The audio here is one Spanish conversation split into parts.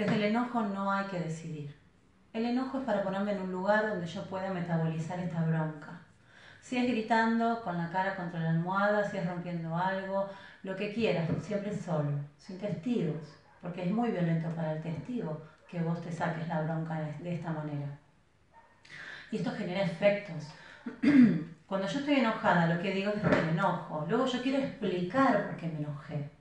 Desde el enojo no hay que decidir. El enojo es para ponerme en un lugar donde yo pueda metabolizar esta bronca. Si es gritando con la cara contra la almohada, si es rompiendo algo, lo que quieras, siempre solo, sin testigos, porque es muy violento para el testigo que vos te saques la bronca de esta manera. Y esto genera efectos. Cuando yo estoy enojada, lo que digo es que me enojo. Luego yo quiero explicar por qué me enojé.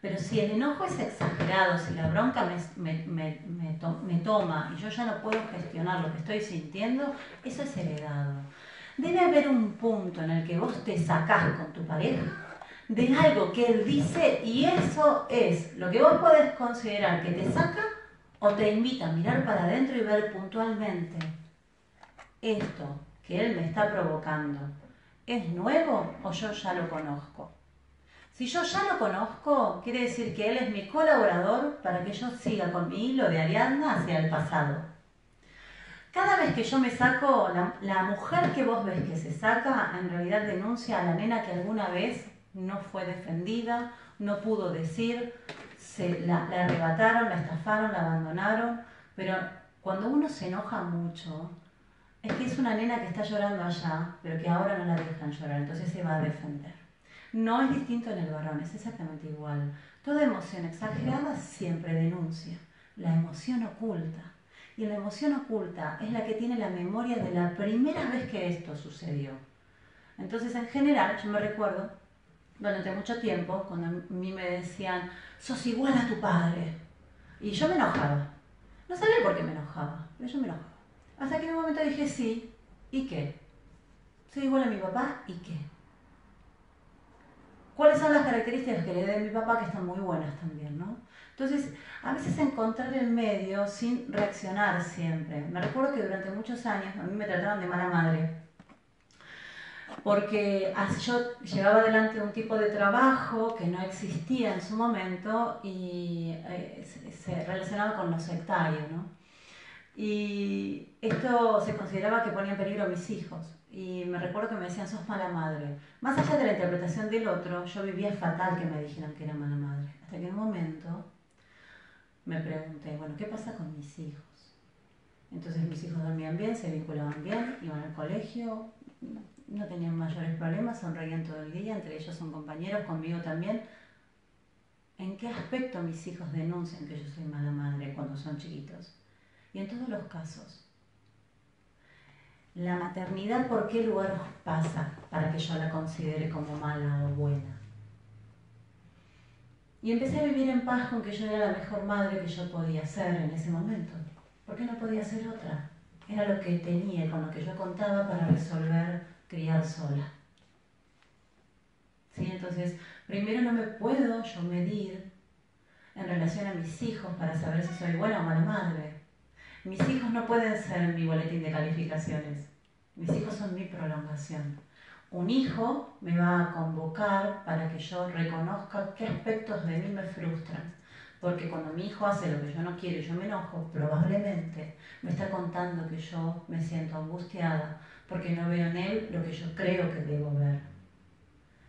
Pero si el enojo es exagerado, si la bronca me, toma y yo ya no puedo gestionar lo que estoy sintiendo, eso es heredado. Debe haber un punto en el que vos te sacás con tu pareja de algo que él dice y eso es lo que vos podés considerar que te saca o te invita a mirar para adentro y ver puntualmente esto que él me está provocando. ¿Es nuevo o yo ya lo conozco? Si yo ya lo conozco, quiere decir que él es mi colaborador para que yo siga con mi hilo de Ariadna hacia el pasado. Cada vez que yo me saco, la, mujer que vos ves que se saca, en realidad denuncia a la nena que alguna vez no fue defendida, no pudo decir, se la, la arrebataron, la estafaron, la abandonaron, pero cuando uno se enoja mucho, es que es una nena que está llorando allá, pero que ahora no la dejan llorar, entonces se va a defender. No es distinto en el varón, es exactamente igual. Toda emoción exagerada siempre denuncia. La emoción oculta. Y la emoción oculta es la que tiene la memoria de la primera vez que esto sucedió. Entonces, en general, yo me recuerdo durante mucho tiempo cuando a mí me decían, sos igual a tu padre. Y yo me enojaba. No sabía por qué me enojaba, pero yo me enojaba. Hasta que en un momento dije, sí, ¿y qué? Soy igual a mi papá, ¿y qué? Cuáles son las características que le dé mi papá que están muy buenas también, ¿no? Entonces, a veces encontrar el medio sin reaccionar siempre. Me recuerdo que durante muchos años a mí me trataron de mala madre, porque yo llevaba adelante un tipo de trabajo que no existía en su momento y eh, se relacionaba con lo sectario, ¿no? Y esto se consideraba que ponía en peligro a mis hijos y me recuerdo que me decían, sos mala madre. Más allá de la interpretación del otro, yo vivía fatal que me dijeran que era mala madre. Hasta que en un momento me pregunté, bueno, ¿qué pasa con mis hijos? Entonces mis hijos dormían bien, se vinculaban bien, iban al colegio, no tenían mayores problemas, sonreían todo el día, entre ellos son compañeros, conmigo también. ¿En qué aspecto mis hijos denuncian que yo soy mala madre cuando son chiquitos? Y en todos los casos, la maternidad por qué lugar pasa para que yo la considere como mala o buena. Y empecé a vivir en paz con que yo era la mejor madre que yo podía ser en ese momento. ¿Por qué no podía ser otra? Era lo que tenía, con lo que yo contaba para resolver criar sola. ¿Sí? Entonces, primero no me puedo yo medir en relación a mis hijos para saber si soy buena o mala madre. Mis hijos no pueden ser mi boletín de calificaciones. Mis hijos son mi prolongación. Un hijo me va a convocar para que yo reconozca qué aspectos de mí me frustran. Porque cuando mi hijo hace lo que yo no quiero y yo me enojo, probablemente me está contando que yo me siento angustiada porque no veo en él lo que yo creo que debo ver.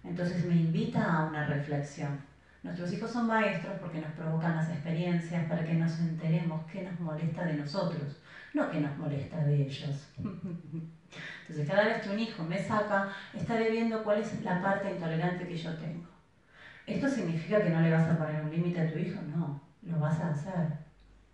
Entonces me invita a una reflexión. Nuestros hijos son maestros porque nos provocan las experiencias para que nos enteremos qué nos molesta de nosotros, no qué nos molesta de ellos. Entonces, cada vez que un hijo me saca, estaré viendo cuál es la parte intolerante que yo tengo. ¿Esto significa que no le vas a poner un límite a tu hijo? No, lo vas a hacer.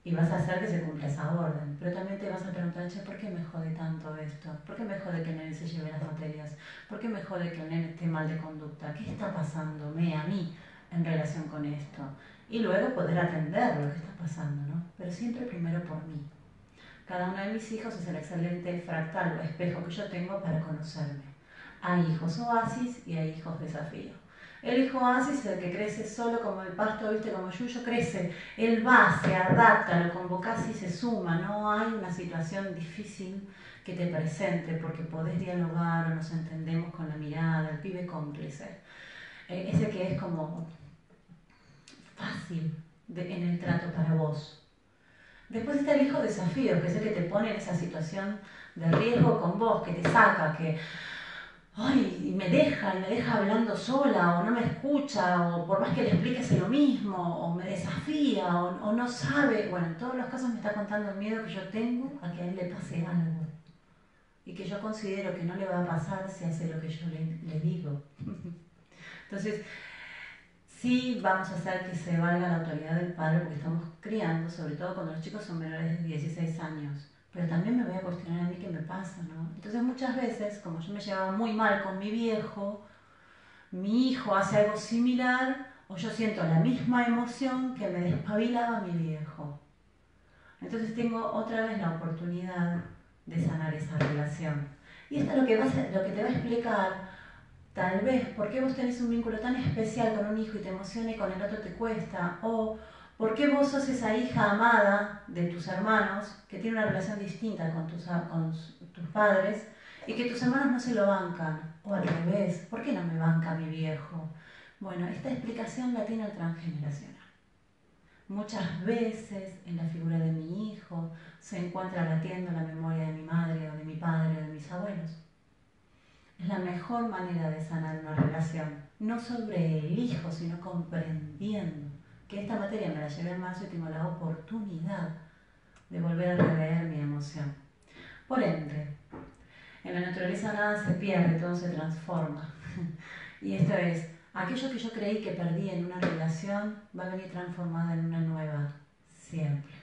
Y vas a hacer que se cumpla esa orden. Pero también te vas a preguntar, che, ¿por qué me jode tanto esto? ¿Por qué me jode que el nene se lleve las materias? ¿Por qué me jode que el nene esté mal de conducta? ¿Qué está pasándome a mí en relación con esto? Y luego poder atender lo que está pasando, ¿no? Pero siempre primero por mí. Cada uno de mis hijos es el excelente fractal o espejo que yo tengo para conocerme. Hay hijos oasis y hay hijos desafío. El hijo oasis es el que crece solo como el pasto, viste, como Yuyo crece. Él va, se adapta, lo convocas y se suma. No hay una situación difícil que te presente porque podés dialogar o nos entendemos con la mirada, el pibe cómplice. Eh, ese que es como fácil en el trato para vos. Después está el hijo desafío, que es el que te pone en esa situación de riesgo con vos, que te saca, que ay, y me deja, y me deja hablando sola, o no me escucha, o por más que le explique lo mismo, o me desafía, o, no sabe. Bueno, en todos los casos me está contando el miedo que yo tengo a que a él le pase algo. Y que yo considero que no le va a pasar si hace lo que yo le, le digo. Entonces, sí vamos a hacer que se valga la autoridad del padre porque estamos criando, sobre todo cuando los chicos son menores de 16 años pero también me voy a cuestionar a mí qué me pasa, ¿no? Entonces muchas veces, como yo me llevaba muy mal con mi viejo, mi hijo hace algo similar o yo siento la misma emoción que me despabilaba mi viejo. Entonces tengo otra vez la oportunidad de sanar esa relación. Y esto es lo que, va lo que te va a explicar, tal vez, por qué vos tenés un vínculo tan especial con un hijo y te emociona y con el otro te cuesta, o ¿Por qué vos sos esa hija amada de tus hermanos que tiene una relación distinta con tus, con tus padres y que tus hermanos no se lo bancan? O al revés, ¿por qué no me banca mi viejo? Bueno, esta explicación la tiene transgeneracional. Muchas veces en la figura de mi hijo se encuentra latiendo la memoria de mi madre o de mi padre o de mis abuelos. La mejor manera de sanar una relación, no sobre el hijo, sino comprendiendo que esta materia me la llevé en marzo y tengo la oportunidad de volver a releer mi emoción. Por ende, en la naturaleza nada se pierde, todo se transforma. y esto es, aquello que yo creí que perdí en una relación va a venir transformado en una nueva siempre.